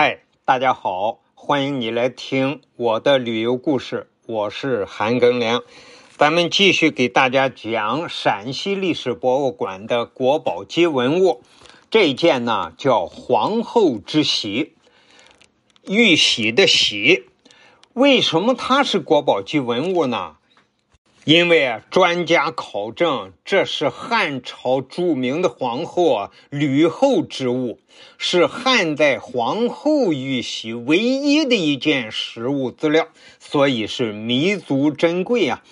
嗨，大家好，欢迎你来听我的旅游故事，我是韩庚良。咱们继续给大家讲陕西历史博物馆的国宝级文物。这件呢叫皇后之玺，玉玺的玺。为什么它是国宝级文物呢？因为，专家考证，这是汉朝著名的皇后啊吕后之物，是汉代皇后玉玺唯一的一件实物资料，所以是弥足珍贵啊。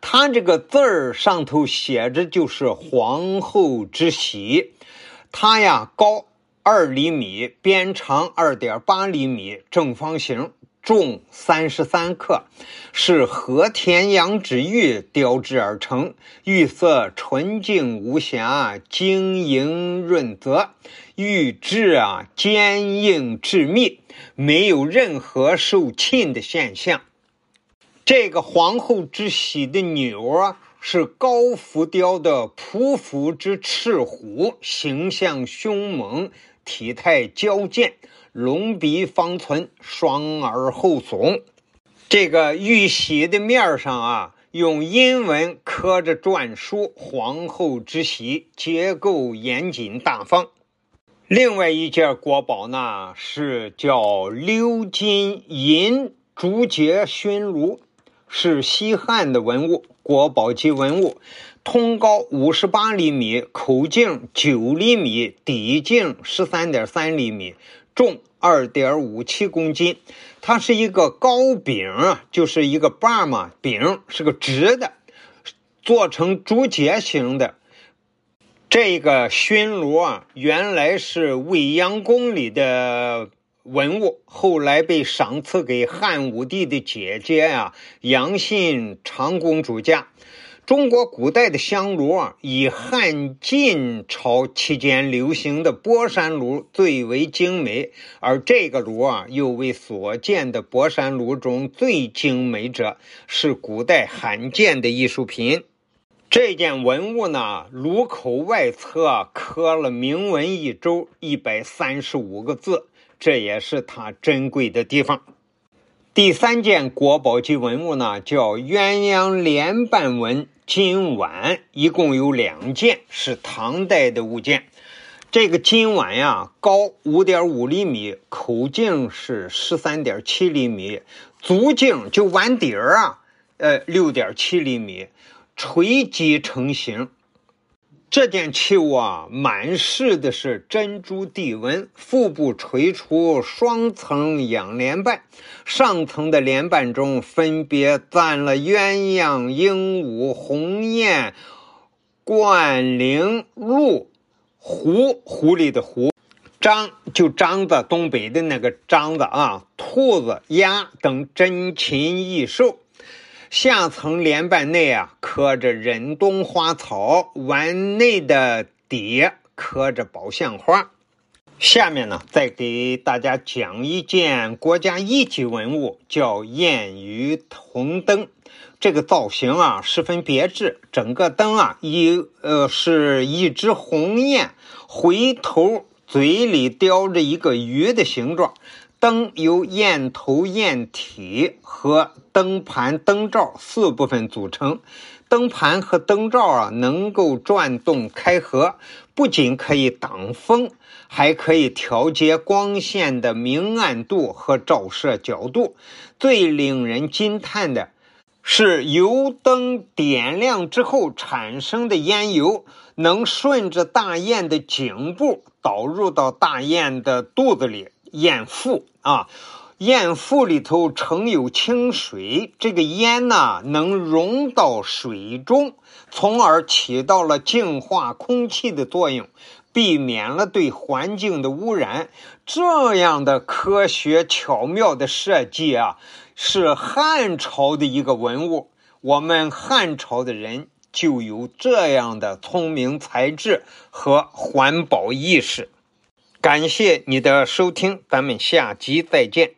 它这个字儿上头写着就是皇后之玺，它呀高二厘米，边长二点八厘米，正方形。重三十三克，是和田羊脂玉雕制而成，玉色纯净无瑕，晶莹润泽，玉质啊坚硬致密，没有任何受沁的现象。这个皇后之玺的钮啊，是高浮雕的匍匐之赤虎，形象凶猛，体态矫健。龙鼻方存，双耳后耸。这个玉玺的面上啊，用阴文刻着篆书“皇后之玺”，结构严谨大方。另外一件国宝呢，是叫鎏金银竹节熏炉，是西汉的文物，国宝级文物。通高五十八厘米，口径九厘米，底径十三点三厘米。重二点五七公斤，它是一个高柄，就是一个把嘛，柄是个直的，做成竹节形的。这个熏炉啊，原来是未央宫里的文物，后来被赏赐给汉武帝的姐姐呀，杨信长公主家。中国古代的香炉啊，以汉晋朝期间流行的博山炉最为精美，而这个炉啊，又为所见的博山炉中最精美者，是古代罕见的艺术品。这件文物呢，炉口外侧刻了铭文一周，一百三十五个字，这也是它珍贵的地方。第三件国宝级文物呢，叫鸳鸯莲瓣纹。金碗一共有两件，是唐代的物件。这个金碗呀，高五点五厘米，口径是十三点七厘米，足径就碗底儿啊，呃，六点七厘米，垂击成型。这件器物啊，满饰的是珍珠地纹，腹部垂出双层仰莲瓣，上层的莲瓣中分别簪了鸳鸯、鹦鹉、鸿雁、鹳羚、鹿、狐狐狸的狐，獐就獐子，东北的那个獐子啊，兔子、鸭等珍禽异兽。下层莲瓣内啊刻着忍冬花草，碗内的底刻着宝相花。下面呢，再给大家讲一件国家一级文物，叫燕鱼铜灯。这个造型啊十分别致，整个灯啊一呃是一只鸿雁回头，嘴里叼着一个鱼的形状。灯由焰头、焰体和灯盘、灯罩四部分组成。灯盘和灯罩啊，能够转动开合，不仅可以挡风，还可以调节光线的明暗度和照射角度。最令人惊叹的是，油灯点亮之后产生的烟油，能顺着大雁的颈部导入到大雁的肚子里。燕腹啊，燕腹里头盛有清水，这个烟呢能溶到水中，从而起到了净化空气的作用，避免了对环境的污染。这样的科学巧妙的设计啊，是汉朝的一个文物。我们汉朝的人就有这样的聪明才智和环保意识。感谢你的收听，咱们下集再见。